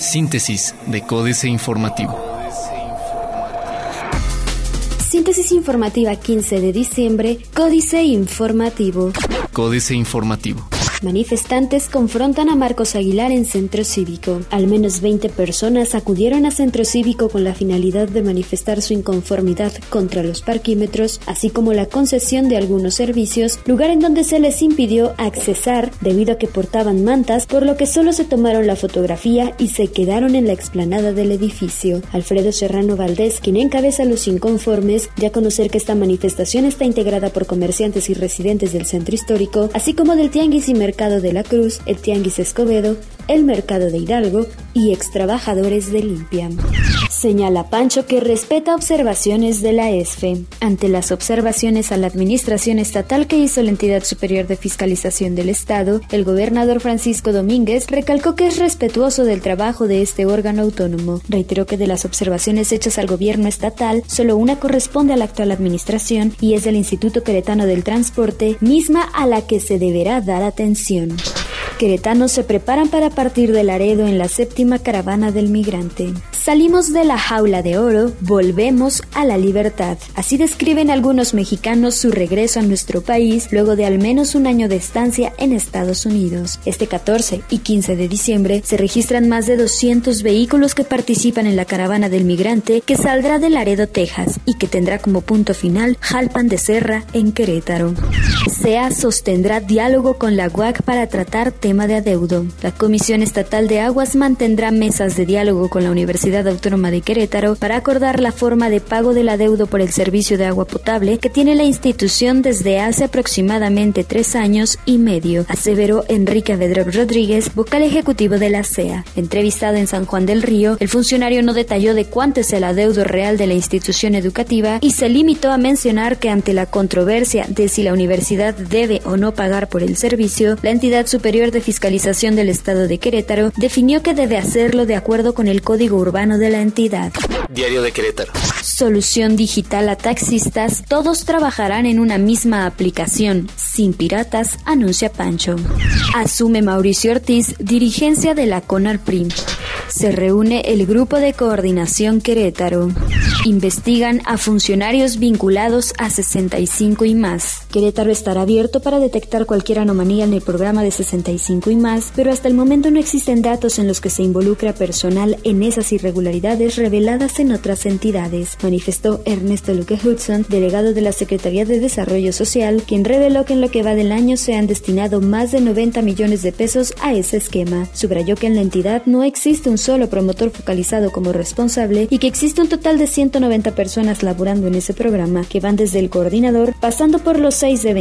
Síntesis de Códice Informativo. Síntesis informativa 15 de diciembre, Códice Informativo. Códice Informativo. Manifestantes confrontan a Marcos Aguilar en centro cívico. Al menos 20 personas acudieron a centro cívico con la finalidad de manifestar su inconformidad contra los parquímetros, así como la concesión de algunos servicios, lugar en donde se les impidió accesar debido a que portaban mantas, por lo que solo se tomaron la fotografía y se quedaron en la explanada del edificio. Alfredo Serrano Valdés, quien encabeza los inconformes, ya conocer que esta manifestación está integrada por comerciantes y residentes del centro histórico, así como del Tianguis y Mercado de la Cruz, el Tianguis Escobedo, el Mercado de Hidalgo y extrabajadores de Limpia. Señala Pancho que respeta observaciones de la ESFE. Ante las observaciones a la administración estatal que hizo la entidad superior de fiscalización del Estado, el gobernador Francisco Domínguez recalcó que es respetuoso del trabajo de este órgano autónomo. Reiteró que de las observaciones hechas al gobierno estatal, solo una corresponde a la actual administración y es del Instituto Queretano del Transporte, misma a la que se deberá dar atención. Queretanos se preparan para partir de Laredo en la séptima caravana del migrante. Salimos de la jaula de oro, volvemos a la libertad. Así describen algunos mexicanos su regreso a nuestro país luego de al menos un año de estancia en Estados Unidos. Este 14 y 15 de diciembre se registran más de 200 vehículos que participan en la caravana del migrante que saldrá de Laredo, Texas y que tendrá como punto final Jalpan de Serra en Querétaro. SEA sostendrá diálogo con la UAC para tratar tema de adeudo. La Comisión Estatal de Aguas mantendrá mesas de diálogo con la Universidad Autónoma de Querétaro para acordar la forma de pago del adeudo por el servicio de agua potable que tiene la institución desde hace aproximadamente tres años y medio, aseveró Enrique Vedrov Rodríguez, vocal ejecutivo de la CEA. Entrevistado en San Juan del Río, el funcionario no detalló de cuánto es el adeudo real de la institución educativa y se limitó a mencionar que ante la controversia de si la universidad debe o no pagar por el servicio, la entidad superior de fiscalización del Estado de Querétaro definió que debe hacerlo de acuerdo con el Código Urbano de la entidad. Diario de Querétaro. Solución digital a taxistas, todos trabajarán en una misma aplicación, sin piratas, anuncia Pancho. Asume Mauricio Ortiz, dirigencia de la CONARPRIM. Se reúne el Grupo de Coordinación Querétaro. Investigan a funcionarios vinculados a 65 y más. Querétaro estará abierto para detectar cualquier anomalía en el programa de 65 y más, pero hasta el momento no existen datos en los que se involucra personal en esas irregularidades reveladas en otras entidades, manifestó Ernesto Luque Hudson, delegado de la Secretaría de Desarrollo Social, quien reveló que en lo que va del año se han destinado más de 90 millones de pesos a ese esquema. Subrayó que en la entidad no existe un solo promotor focalizado como responsable y que existe un total de 190 personas laborando en ese programa, que van desde el coordinador, pasando por los 6 de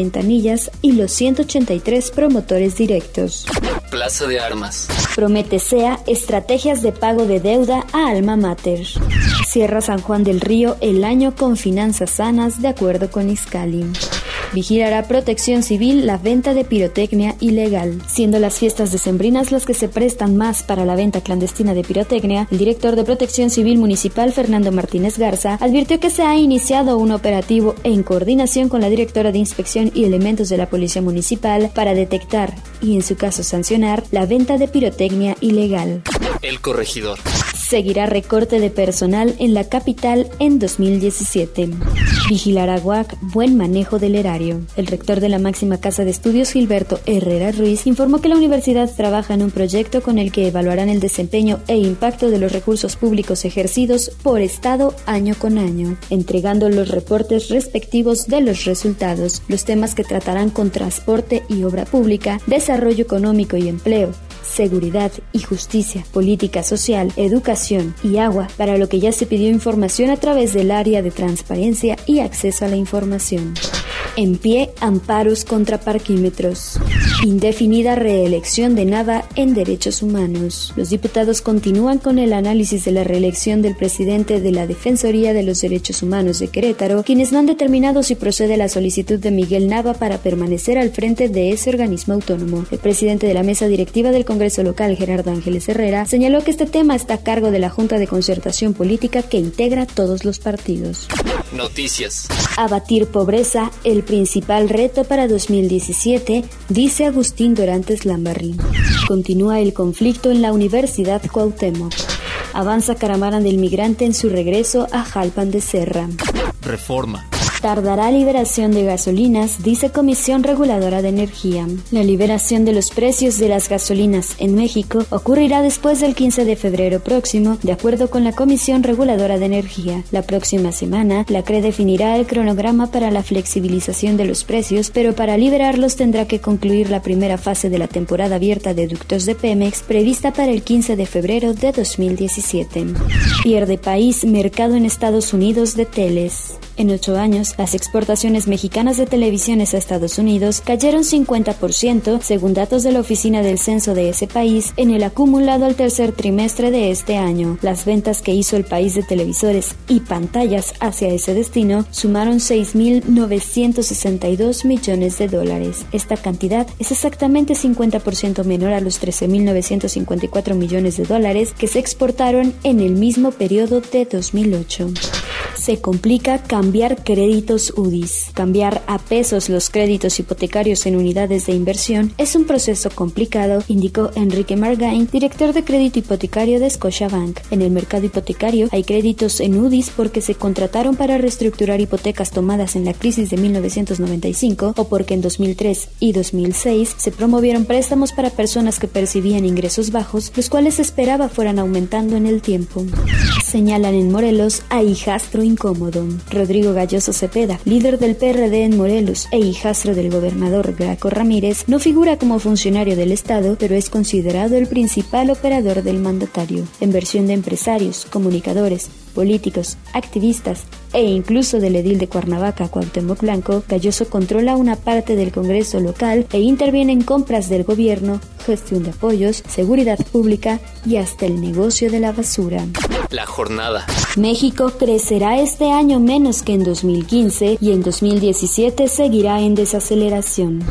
y los 183 promotores directos. Plaza de Armas. Promete SEA estrategias de pago de deuda a Alma Mater. Cierra San Juan del Río el año con finanzas sanas de acuerdo con Iscali. Vigilará Protección Civil la venta de pirotecnia ilegal. Siendo las fiestas decembrinas las que se prestan más para la venta clandestina de pirotecnia, el director de Protección Civil Municipal, Fernando Martínez Garza, advirtió que se ha iniciado un operativo en coordinación con la directora de Inspección y elementos de la Policía Municipal para detectar y, en su caso, sancionar la venta de pirotecnia ilegal. El corregidor. Seguirá recorte de personal en la capital en 2017. Vigilará UAC buen manejo del erario. El rector de la máxima casa de estudios, Gilberto Herrera Ruiz, informó que la universidad trabaja en un proyecto con el que evaluarán el desempeño e impacto de los recursos públicos ejercidos por Estado año con año, entregando los reportes respectivos de los resultados, los temas que tratarán con transporte y obra pública, desarrollo económico y empleo, seguridad y justicia, política social, educación y agua, para lo que ya se pidió información a través del área de transparencia y acceso a la información. En pie, amparos contra parquímetros. Indefinida reelección de Nava en derechos humanos. Los diputados continúan con el análisis de la reelección del presidente de la Defensoría de los Derechos Humanos de Querétaro, quienes no han determinado si procede la solicitud de Miguel Nava para permanecer al frente de ese organismo autónomo. El presidente de la mesa directiva del Congreso local, Gerardo Ángeles Herrera, señaló que este tema está a cargo de la Junta de Concertación Política que integra todos los partidos. Noticias. Abatir pobreza, el principal reto para 2017, dice Agustín Dorantes Lambarrín. Continúa el conflicto en la Universidad Cuauhtémoc. Avanza Caramara del migrante en su regreso a Jalpan de Serra. Reforma. Tardará liberación de gasolinas, dice Comisión Reguladora de Energía. La liberación de los precios de las gasolinas en México ocurrirá después del 15 de febrero próximo, de acuerdo con la Comisión Reguladora de Energía. La próxima semana, la CRE definirá el cronograma para la flexibilización de los precios, pero para liberarlos tendrá que concluir la primera fase de la temporada abierta de ductos de Pemex prevista para el 15 de febrero de 2017. Pierde país mercado en Estados Unidos de teles. En ocho años, las exportaciones mexicanas de televisiones a Estados Unidos cayeron 50%, según datos de la Oficina del Censo de ese país, en el acumulado al tercer trimestre de este año. Las ventas que hizo el país de televisores y pantallas hacia ese destino sumaron 6.962 millones de dólares. Esta cantidad es exactamente 50% menor a los 13.954 millones de dólares que se exportaron en el mismo periodo de 2008 se complica cambiar créditos UDIs. Cambiar a pesos los créditos hipotecarios en unidades de inversión es un proceso complicado, indicó Enrique Margain, director de crédito hipotecario de Scotiabank. En el mercado hipotecario hay créditos en UDIs porque se contrataron para reestructurar hipotecas tomadas en la crisis de 1995 o porque en 2003 y 2006 se promovieron préstamos para personas que percibían ingresos bajos, los cuales se esperaba fueran aumentando en el tiempo. Señalan en Morelos a hijastro incómodo. Galloso Cepeda, líder del PRD en Morelos e hijastro del gobernador Graco Ramírez, no figura como funcionario del Estado, pero es considerado el principal operador del mandatario. En versión de empresarios, comunicadores, políticos, activistas e incluso del edil de Cuernavaca, Cuauhtémoc Blanco, Galloso controla una parte del Congreso local e interviene en compras del gobierno, gestión de apoyos, seguridad pública y hasta el negocio de la basura. La jornada. México crecerá este año menos que en 2015 y en 2017 seguirá en desaceleración.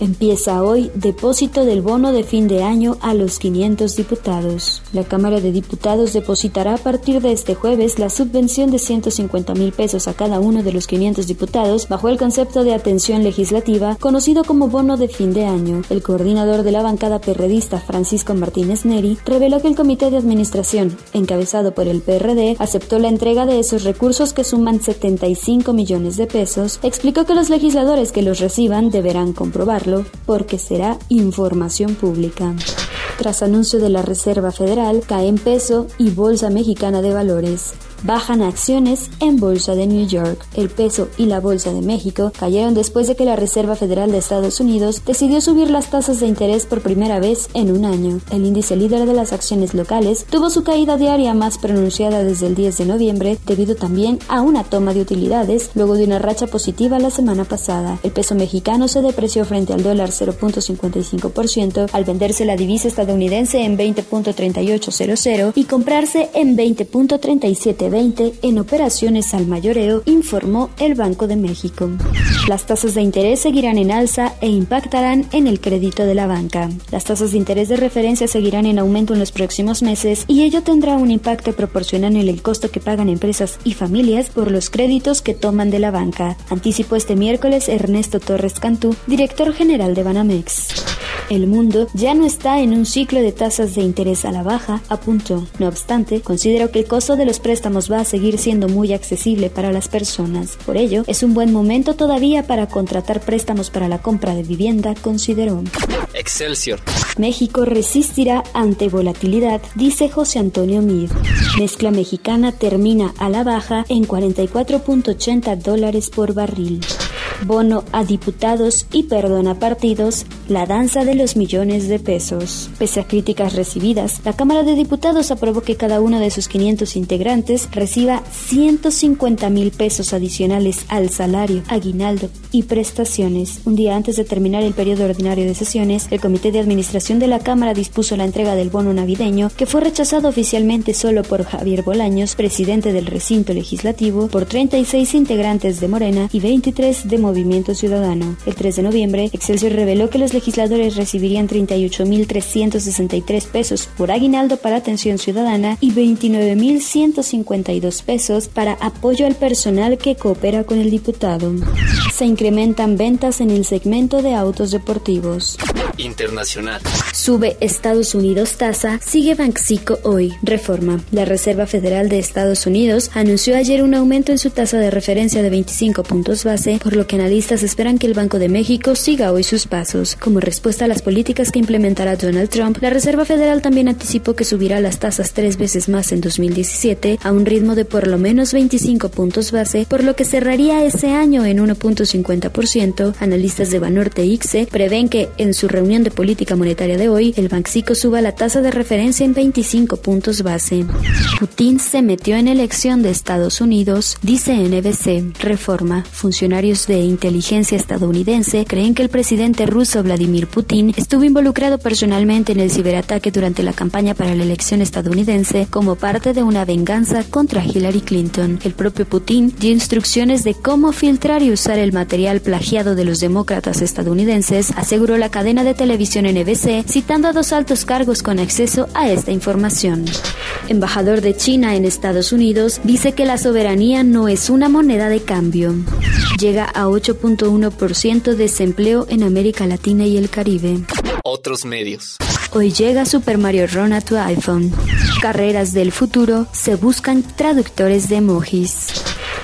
Empieza hoy depósito del bono de fin de año a los 500 diputados. La Cámara de Diputados depositará a partir de este jueves la subvención de 150 mil pesos a cada uno de los 500 diputados bajo el concepto de atención legislativa conocido como bono de fin de año. El coordinador de la bancada perredista Francisco Martínez Neri reveló que el comité de administración, encabezado por el PRD, aceptó la entrega de esos recursos que suman 75 millones de pesos, explicó que los legisladores que los reciban deberán comprobarlo porque será información pública. Tras anuncio de la Reserva Federal, cae en peso y Bolsa Mexicana de Valores. Bajan acciones en Bolsa de New York. El peso y la Bolsa de México cayeron después de que la Reserva Federal de Estados Unidos decidió subir las tasas de interés por primera vez en un año. El índice líder de las acciones locales tuvo su caída diaria más pronunciada desde el 10 de noviembre debido también a una toma de utilidades luego de una racha positiva la semana pasada. El peso mexicano se depreció frente al dólar 0.55% al venderse la divisa estadounidense en 20.3800 y comprarse en 20.37 en operaciones al mayoreo, informó el Banco de México. Las tasas de interés seguirán en alza e impactarán en el crédito de la banca. Las tasas de interés de referencia seguirán en aumento en los próximos meses y ello tendrá un impacto proporcional en el costo que pagan empresas y familias por los créditos que toman de la banca, anticipó este miércoles Ernesto Torres Cantú, director general de Banamex. El mundo ya no está en un ciclo de tasas de interés a la baja, apuntó. No obstante, considero que el costo de los préstamos va a seguir siendo muy accesible para las personas. Por ello, es un buen momento todavía para contratar préstamos para la compra de vivienda, consideró. Excelsior. México resistirá ante volatilidad, dice José Antonio Mir. Mezcla mexicana termina a la baja en 44.80 dólares por barril bono a diputados y perdón a partidos, la danza de los millones de pesos. Pese a críticas recibidas, la Cámara de Diputados aprobó que cada uno de sus 500 integrantes reciba 150 mil pesos adicionales al salario, aguinaldo y prestaciones. Un día antes de terminar el periodo ordinario de sesiones, el Comité de Administración de la Cámara dispuso la entrega del bono navideño, que fue rechazado oficialmente solo por Javier Bolaños, presidente del recinto legislativo, por 36 integrantes de Morena y 23 de Movimiento Ciudadano. El 3 de noviembre, Excelsior reveló que los legisladores recibirían 38.363 pesos por aguinaldo para atención ciudadana y 29.152 pesos para apoyo al personal que coopera con el diputado. Se incrementan ventas en el segmento de autos deportivos. internacional. Sube Estados Unidos tasa, sigue Banxico hoy. Reforma. La Reserva Federal de Estados Unidos anunció ayer un aumento en su tasa de referencia de 25 puntos base, por lo que analistas esperan que el Banco de México siga hoy sus pasos. Como respuesta a las políticas que implementará Donald Trump, la Reserva Federal también anticipó que subirá las tasas tres veces más en 2017 a un ritmo de por lo menos 25 puntos base, por lo que cerraría ese año en 1.50%. Analistas de Banorte ICSE prevén que en su reunión de política monetaria de hoy, el Banxico suba la tasa de referencia en 25 puntos base. Putin se metió en elección de Estados Unidos, dice NBC. Reforma. Funcionarios de inteligencia estadounidense creen que el presidente ruso Vladimir Putin estuvo involucrado personalmente en el ciberataque durante la campaña para la elección estadounidense como parte de una venganza contra Hillary Clinton. El propio Putin dio instrucciones de cómo filtrar y usar el material plagiado de los demócratas estadounidenses, aseguró la cadena de televisión NBC, citando a dos altos cargos con acceso a esta información. Embajador de China en Estados Unidos dice que la soberanía no es una moneda de cambio. Llega a 8.1% desempleo en América Latina y el Caribe. Otros medios. Hoy llega Super Mario Run a tu iPhone. Carreras del futuro se buscan traductores de emojis.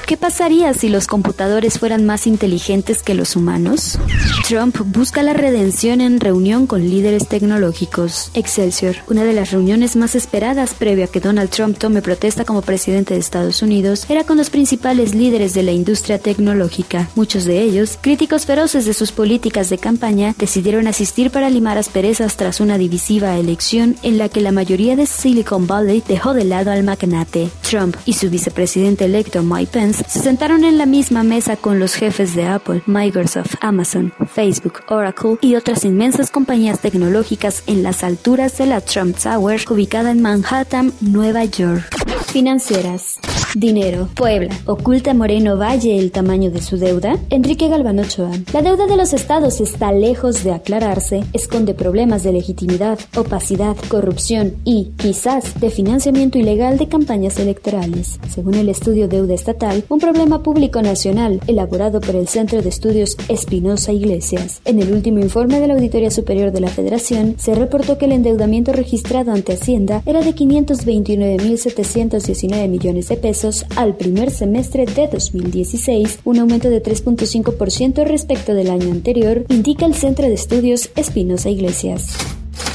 ¿Qué pasaría si los computadores fueran más inteligentes que los humanos? Trump busca la redención en reunión con líderes tecnológicos. Excelsior, una de las reuniones más esperadas previo a que Donald Trump tome protesta como presidente de Estados Unidos, era con los principales líderes de la industria tecnológica. Muchos de ellos, críticos feroces de sus políticas de campaña, decidieron asistir para limar asperezas tras una divisiva elección en la que la mayoría de Silicon Valley dejó de lado al magnate. Trump y su vicepresidente electo Mike Pence se sentaron en la misma mesa con los jefes de Apple, Microsoft, Amazon, Facebook, Oracle y otras inmensas compañías tecnológicas en las alturas de la Trump Tower, ubicada en Manhattan, Nueva York. Financieras. Dinero. Puebla. ¿Oculta Moreno Valle el tamaño de su deuda? Enrique Galván Ochoa. La deuda de los estados está lejos de aclararse, esconde problemas de legitimidad, opacidad, corrupción y, quizás, de financiamiento ilegal de campañas electorales. Según el estudio Deuda Estatal, un problema público nacional elaborado por el Centro de Estudios Espinosa Iglesias. En el último informe de la Auditoría Superior de la Federación, se reportó que el endeudamiento registrado ante Hacienda era de 529.719 millones de pesos al primer semestre de 2016, un aumento de 3.5% respecto del año anterior, indica el Centro de Estudios Espinosa Iglesias.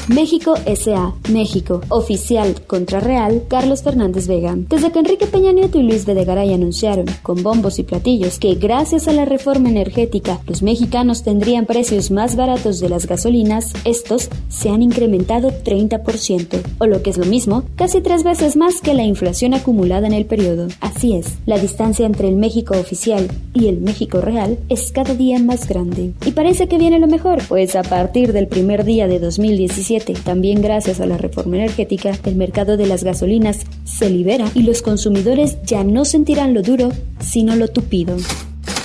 México S.A. México. Oficial contra Real, Carlos Fernández Vega. Desde que Enrique Peña Nieto y Luis Videgaray anunciaron, con bombos y platillos, que gracias a la reforma energética los mexicanos tendrían precios más baratos de las gasolinas, estos se han incrementado 30%, o lo que es lo mismo, casi tres veces más que la inflación acumulada en el periodo. Así es, la distancia entre el México oficial y el México real es cada día más grande. Y parece que viene lo mejor, pues a partir del primer día de 2017, también gracias a la reforma energética, el mercado de las gasolinas se libera y los consumidores ya no sentirán lo duro, sino lo tupido.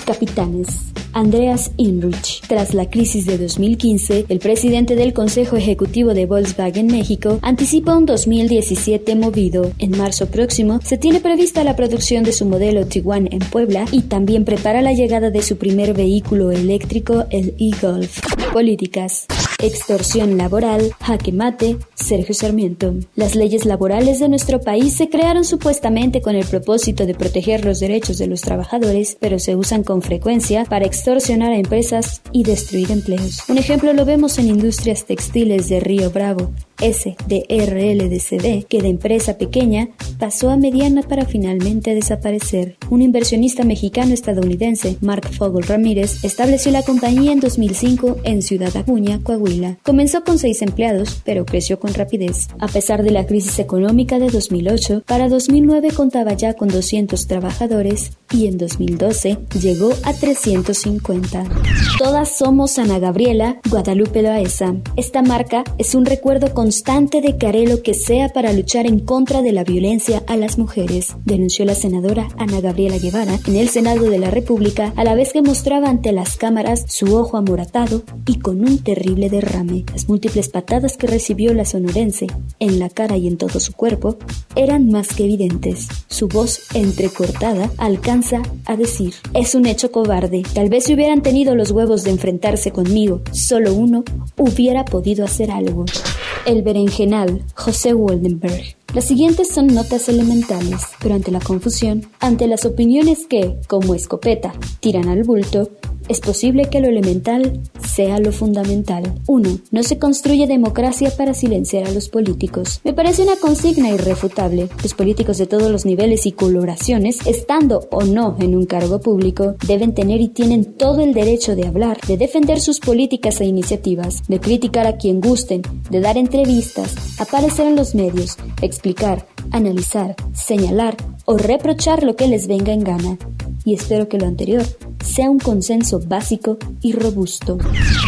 Capitanes. Andreas Inrich. Tras la crisis de 2015, el presidente del Consejo Ejecutivo de Volkswagen México anticipa un 2017 movido. En marzo próximo se tiene prevista la producción de su modelo Tiguan en Puebla y también prepara la llegada de su primer vehículo eléctrico, el e-Golf. Políticas extorsión laboral, jaque mate, Sergio Sarmiento. Las leyes laborales de nuestro país se crearon supuestamente con el propósito de proteger los derechos de los trabajadores, pero se usan con frecuencia para extorsionar a empresas y destruir empleos. Un ejemplo lo vemos en industrias textiles de Río Bravo, S de RLDCD, que de empresa pequeña pasó a mediana para finalmente desaparecer. Un inversionista mexicano-estadounidense, Mark Fogel Ramírez, estableció la compañía en 2005 en Ciudad Aguña, Coahuila. Comenzó con seis empleados, pero creció con rapidez. A pesar de la crisis económica de 2008, para 2009 contaba ya con 200 trabajadores y en 2012 llegó a 350. Todas somos Ana Gabriela Guadalupe Loaesa. Esta marca es un recuerdo con constante de Carelo que sea para luchar en contra de la violencia a las mujeres, denunció la senadora Ana Gabriela Guevara en el Senado de la República a la vez que mostraba ante las cámaras su ojo amoratado y con un terrible derrame. Las múltiples patadas que recibió la sonorense en la cara y en todo su cuerpo eran más que evidentes. Su voz entrecortada alcanza a decir, es un hecho cobarde, tal vez si hubieran tenido los huevos de enfrentarse conmigo, solo uno hubiera podido hacer algo. Berenjenal, José Waldenberg. Las siguientes son notas elementales, pero ante la confusión, ante las opiniones que, como escopeta, tiran al bulto, es posible que lo elemental sea lo fundamental. 1. No se construye democracia para silenciar a los políticos. Me parece una consigna irrefutable. Los políticos de todos los niveles y coloraciones, estando o no en un cargo público, deben tener y tienen todo el derecho de hablar, de defender sus políticas e iniciativas, de criticar a quien gusten, de dar entrevistas, aparecer en los medios, explicar, analizar, señalar o reprochar lo que les venga en gana. Y espero que lo anterior sea un consenso básico y robusto.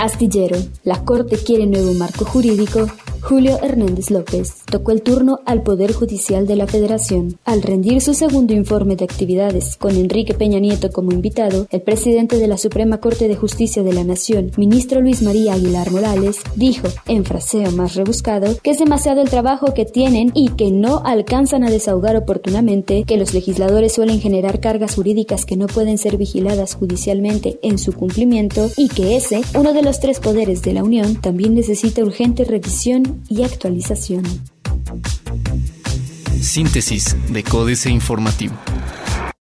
Astillero. La Corte quiere nuevo marco jurídico Julio Hernández López tocó el turno al Poder Judicial de la Federación. Al rendir su segundo informe de actividades con Enrique Peña Nieto como invitado, el presidente de la Suprema Corte de Justicia de la Nación, ministro Luis María Aguilar Morales, dijo, en fraseo más rebuscado, que es demasiado el trabajo que tienen y que no alcanzan a desahogar oportunamente, que los legisladores suelen generar cargas jurídicas que no pueden ser vigiladas judicialmente en su cumplimiento y que ese, uno de los tres poderes de la Unión, también necesita urgente y actualización. Síntesis de Códice Informativo.